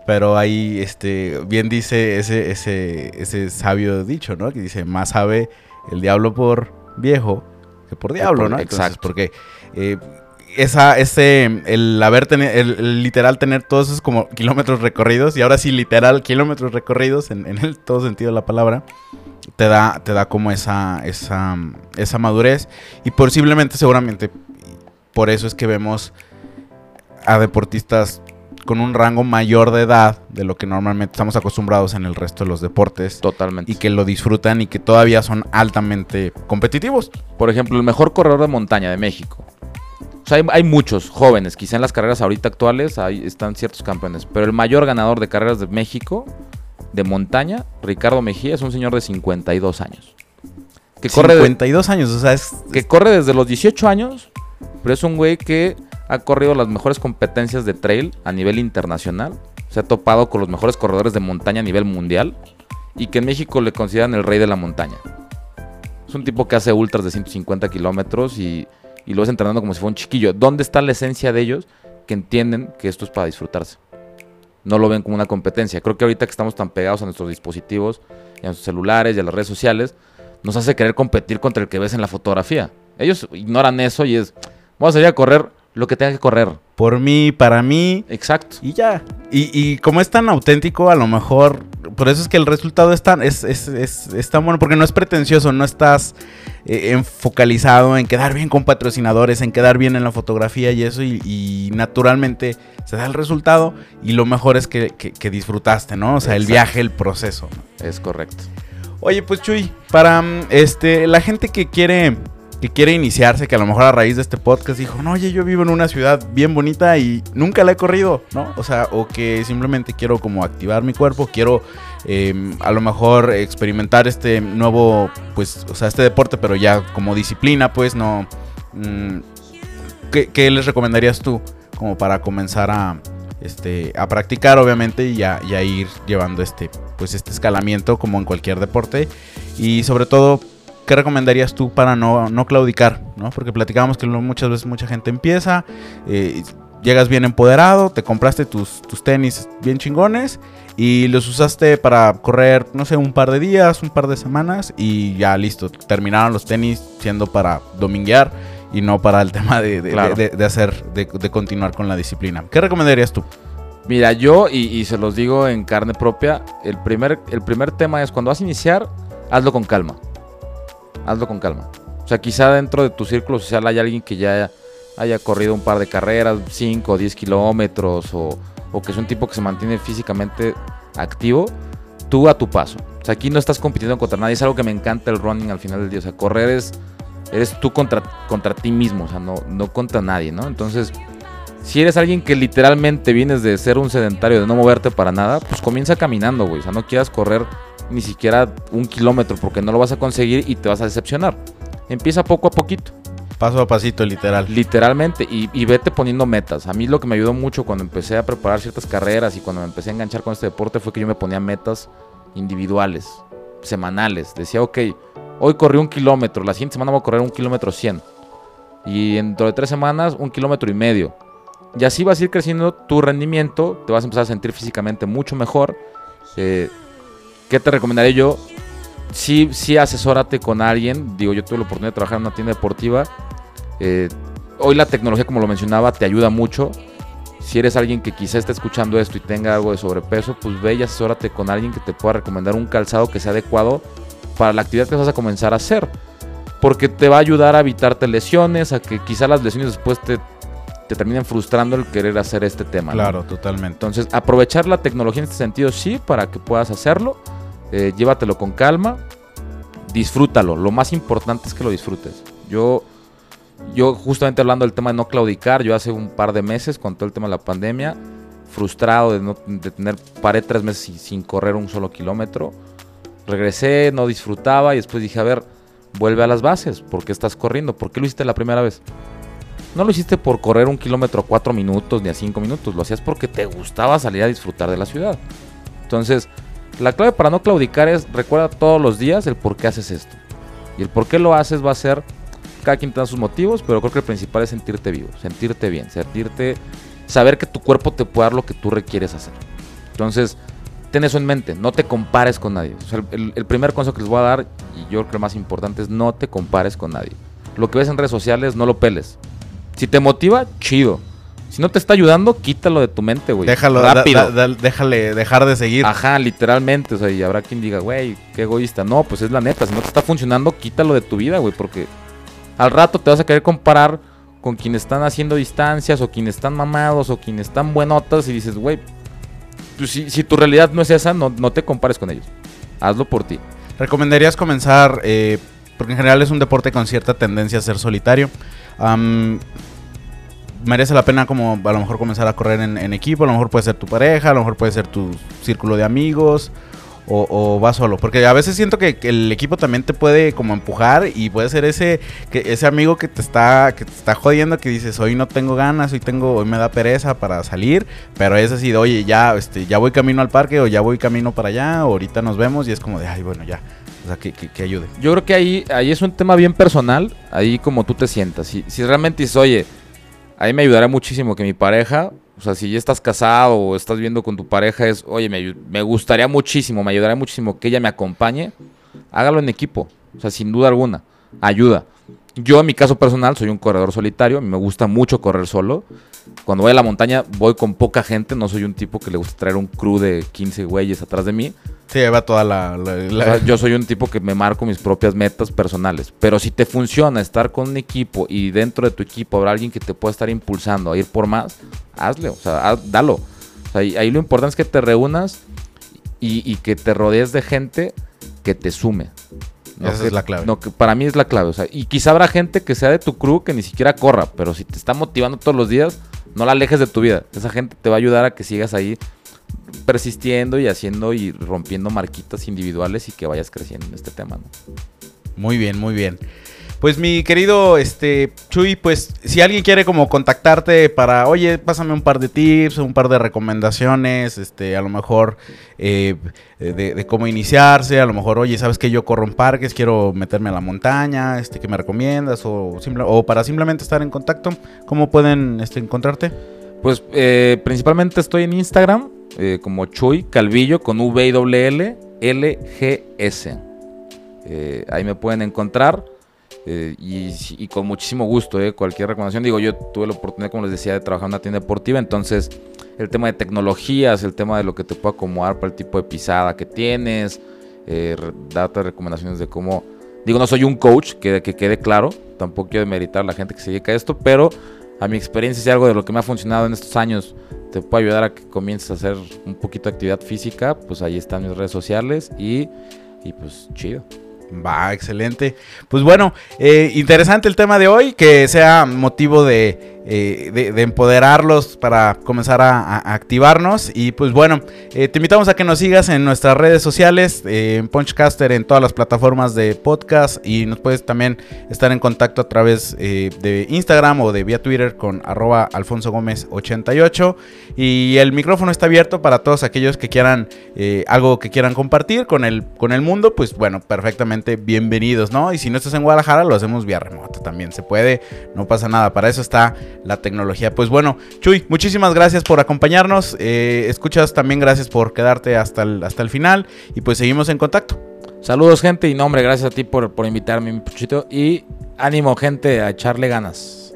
Pero ahí, este, bien dice ese, ese, ese sabio dicho, ¿no? Que dice, más sabe el diablo por viejo que por diablo, ¿no?
exacto.
Porque eh, esa, ese, el haber tener, el, literal tener todos esos como kilómetros recorridos, y ahora sí literal kilómetros recorridos en, el todo sentido de la palabra, te da, te da como esa, esa, esa madurez. Y posiblemente, seguramente, por eso es que vemos a deportistas con un rango mayor de edad de lo que normalmente estamos acostumbrados en el resto de los deportes.
Totalmente.
Y que lo disfrutan y que todavía son altamente competitivos.
Por ejemplo, el mejor corredor de montaña de México, o sea, hay, muchos jóvenes, quizá en las carreras ahorita actuales hay, están ciertos campeones, pero el mayor ganador de carreras de México, de montaña, Ricardo Mejía, es un señor de 52 años.
Que corre 52 años, o sea, es...
Que corre desde los 18 años, pero es un güey que ha corrido las mejores competencias de trail a nivel internacional, se ha topado con los mejores corredores de montaña a nivel mundial y que en México le consideran el rey de la montaña. Es un tipo que hace ultras de 150 kilómetros y y lo ves entrenando como si fuera un chiquillo. ¿Dónde está la esencia de ellos que entienden que esto es para disfrutarse? No lo ven como una competencia. Creo que ahorita que estamos tan pegados a nuestros dispositivos, y a nuestros celulares y a las redes sociales, nos hace querer competir contra el que ves en la fotografía. Ellos ignoran eso y es, vamos a salir a correr lo que tenga que correr.
Por mí, para mí.
Exacto.
Y ya. Y, y como es tan auténtico, a lo mejor por eso es que el resultado es tan, es, es, tan bueno, porque no es pretencioso, no estás eh, enfocalizado en quedar bien con patrocinadores, en quedar bien en la fotografía y eso, y, naturalmente se da el resultado y lo mejor es que, disfrutaste, ¿no? O sea, el viaje, el proceso.
Es correcto.
Oye, pues Chuy, para mm, este, la gente que quiere que quiere iniciarse, que a lo mejor a raíz de este podcast dijo, no, oye, yo vivo en una ciudad bien bonita y nunca la he corrido, ¿no? O sea, o que simplemente quiero como activar mi cuerpo, quiero em, a lo mejor experimentar este nuevo, pues, o sea, este deporte, pero ya como disciplina, pues, no... Mm, ¿qué, les recomendarías tú como para comenzar a, este, a practicar, obviamente, y a, y a ir llevando este, pues, este escalamiento como en cualquier deporte? Y sobre todo ¿qué recomendarías tú para no, no claudicar? ¿no? Porque platicábamos que muchas veces mucha gente empieza, eh, llegas bien empoderado, te compraste tus, tus tenis bien chingones y los usaste para correr, no sé, un par de días, un par de semanas y ya listo, terminaron los tenis siendo para dominguear y no para el tema de, de, hacer, de, continuar con la disciplina. ¿Qué recomendarías tú?
Mira, yo, y, y, se los digo en carne propia, el primer, el primer tema es cuando vas a iniciar, hazlo con calma hazlo con calma. O sea, quizá dentro de tu círculo social hay alguien que ya haya corrido un par de carreras, 5 o 10 kilómetros, o, que es un tipo que se mantiene físicamente activo, tú a tu paso. O sea, aquí no estás compitiendo contra nadie, es algo que me encanta el running al final del día. O sea, correr es, eres tú contra, contra ti mismo, o sea, no, no contra nadie, ¿no? Entonces, si eres alguien que literalmente vienes de ser un sedentario, de no moverte para nada, pues comienza caminando, güey. O sea, no quieras correr ni siquiera un kilómetro porque no lo vas a conseguir y te vas a decepcionar. Empieza poco a poquito.
Paso a pasito, literal.
Literalmente, y, vete poniendo metas. A mí lo que me ayudó mucho cuando empecé a preparar ciertas carreras y cuando me empecé a enganchar con este deporte fue que yo me ponía metas individuales, semanales. Decía, ok, hoy corrí un kilómetro, la siguiente semana voy a correr un kilómetro 100. Y dentro de tres semanas, un kilómetro y medio. Y así vas a ir creciendo tu rendimiento, te vas a empezar a sentir físicamente mucho mejor. Eh, ¿Qué te recomendaré yo? sí, sí asesórate con alguien. Digo, yo tuve la oportunidad de trabajar en una tienda deportiva. Eh, hoy la tecnología, como lo mencionaba, te ayuda mucho. Si eres alguien que quizá esté escuchando esto y tenga algo de sobrepeso, pues ve y asesórate con alguien que te pueda recomendar un calzado que sea adecuado para la actividad que vas a comenzar a hacer. Porque te va a ayudar a evitarte lesiones, a que quizá las lesiones después te, te terminen frustrando el querer hacer este tema. ¿no?
Claro, totalmente.
Entonces, aprovechar la tecnología en este sentido, sí, para que puedas hacerlo. Eh, llévatelo con calma. Disfrútalo. Lo más importante es que lo disfrutes. Yo, yo, justamente hablando del tema de no claudicar, yo hace un par de meses, con todo el tema de la pandemia, frustrado de, no, de tener, paré tres meses sin, sin correr un solo kilómetro. Regresé, no disfrutaba y después dije, a ver, vuelve a las bases. ¿Por qué estás corriendo? ¿Por qué lo hiciste la primera vez? No lo hiciste por correr un kilómetro a cuatro minutos ni a cinco minutos. Lo hacías porque te gustaba salir a disfrutar de la ciudad. Entonces, la clave para no claudicar es recuerda todos los días el por qué haces esto. Y el por qué lo haces va a ser, cada quien tendrá sus motivos, pero creo que el principal es sentirte vivo, sentirte bien, sentirte, saber que tu cuerpo te puede dar lo que tú requieres hacer. Entonces, ten eso en mente, no te compares con nadie. El, primer consejo que les voy a dar, y yo creo que el más importante es no te compares con nadie. Lo que ves en redes sociales, no lo peles. Si te motiva, chido. Si no te está ayudando, quítalo de tu mente, güey.
Déjalo,
rápido.
da- da- déjale dejar de seguir.
Ajá, literalmente. O sea, y habrá quien diga, güey, qué egoísta. No, pues es la neta. Si no te está funcionando, quítalo de tu vida, güey. Porque al rato te vas a querer comparar con quienes están haciendo distancias o quienes están mamados o quienes están buenotas y dices, güey, pues si, si tu realidad no es esa, no, no te compares con ellos. Hazlo por ti.
¿Recomendarías comenzar, eh, porque en general es un deporte con cierta tendencia a ser solitario? Am, merece la pena como a lo mejor comenzar a correr en, equipo, a lo mejor puede ser tu pareja, a lo mejor puede ser tu círculo de amigos. O, o vas solo, porque a veces siento que, el equipo también te puede como empujar y puede ser ese que ese amigo que te está que te está jodiendo que dices hoy no tengo ganas, hoy tengo hoy me da pereza para salir, pero es así de oye ya este ya voy camino al parque o ya voy camino para allá, ahorita nos vemos y es como de ay bueno ya, o sea que, que, ayude.
Yo creo que ahí, ahí es un tema bien personal, ahí como tú te sientas. Si, si realmente dices, oye, ahí me ayudará muchísimo que mi pareja, o sea, si ya estás casado o estás viendo con tu pareja, es, oye, me, me gustaría muchísimo, me ayudaría muchísimo que ella me acompañe, hágalo en equipo, o sea, sin duda alguna, ayuda. Yo en mi caso personal soy un corredor solitario, a mí me gusta mucho correr solo. Cuando voy a la montaña voy con poca gente, no soy un tipo que le gusta traer un crew de 15 güeyes atrás de mí.
Sí, va toda la, la-
O
la-
sea, yo soy un tipo que me marco mis propias metas personales. Pero si te funciona estar con un equipo y dentro de tu equipo habrá alguien que te pueda estar impulsando a ir por más, hazle, o sea, haz- dalo. O sea, y ahí lo importante es que te reúnas y, y que te rodees de gente que te sume.
Esa
que-
es la clave.
No, que para mí es la clave. O sea, y quizá habrá gente que sea de tu crew que ni siquiera corra, pero si te está motivando todos los días, no la alejes de tu vida. Esa gente te va a ayudar a que sigas ahí persistiendo y haciendo y rompiendo marquitas individuales y que vayas creciendo en este tema. ¿no?
Muy bien, muy bien. Pues mi querido este Chuy, pues si alguien quiere como contactarte para, oye, pásame un par de tips, un par de recomendaciones, este, a lo mejor eh, de, cómo iniciarse, a lo mejor, oye, sabes que yo corro en parques, quiero meterme a la montaña, este, ¿qué me recomiendas? O, para simplemente estar en contacto, ¿cómo pueden este, encontrarte?
Pues eh, principalmente estoy en Instagram eh, como Chuy Calvillo con V W L L G S. Ahí me pueden encontrar. Eh, y, con muchísimo gusto, eh, cualquier recomendación. Digo, yo tuve la oportunidad, como les decía, de trabajar en una tienda deportiva. Entonces, el tema de tecnologías, el tema de lo que te puede acomodar para el tipo de pisada que tienes, eh, darte recomendaciones de cómo. Digo, no soy un coach, que, que quede claro. Tampoco quiero demeritar a la gente que se dedica a esto, pero a mi experiencia, si algo de lo que me ha funcionado en estos años te puede ayudar a que comiences a hacer un poquito de actividad física, pues ahí están mis redes sociales y, y pues chido.
Va, excelente. Pues bueno, eh, interesante el tema de hoy, que sea motivo de, eh, de- de empoderarlos para comenzar a, activarnos. Y pues bueno, eh, te invitamos a que nos sigas en nuestras redes sociales, eh, en Punchcaster, en todas las plataformas de podcast. Y nos puedes también estar en contacto a través de Instagram o de vía Twitter con arroba Alfonso Gómez 88. Y el micrófono está abierto para todos aquellos que quieran algo que quieran compartir con el, con el mundo, pues bueno, perfectamente bienvenidos, ¿no? Y si no estás en Guadalajara, lo hacemos vía remoto también, se puede, no pasa nada, para eso está la tecnología. Pues bueno, Chuy, muchísimas gracias por acompañarnos. Eh, escuchas también gracias por quedarte hasta el, hasta el final y pues seguimos en contacto.
Saludos gente y no hombre, gracias a ti por, por invitarme, mi puchito. Y ánimo gente a echarle ganas.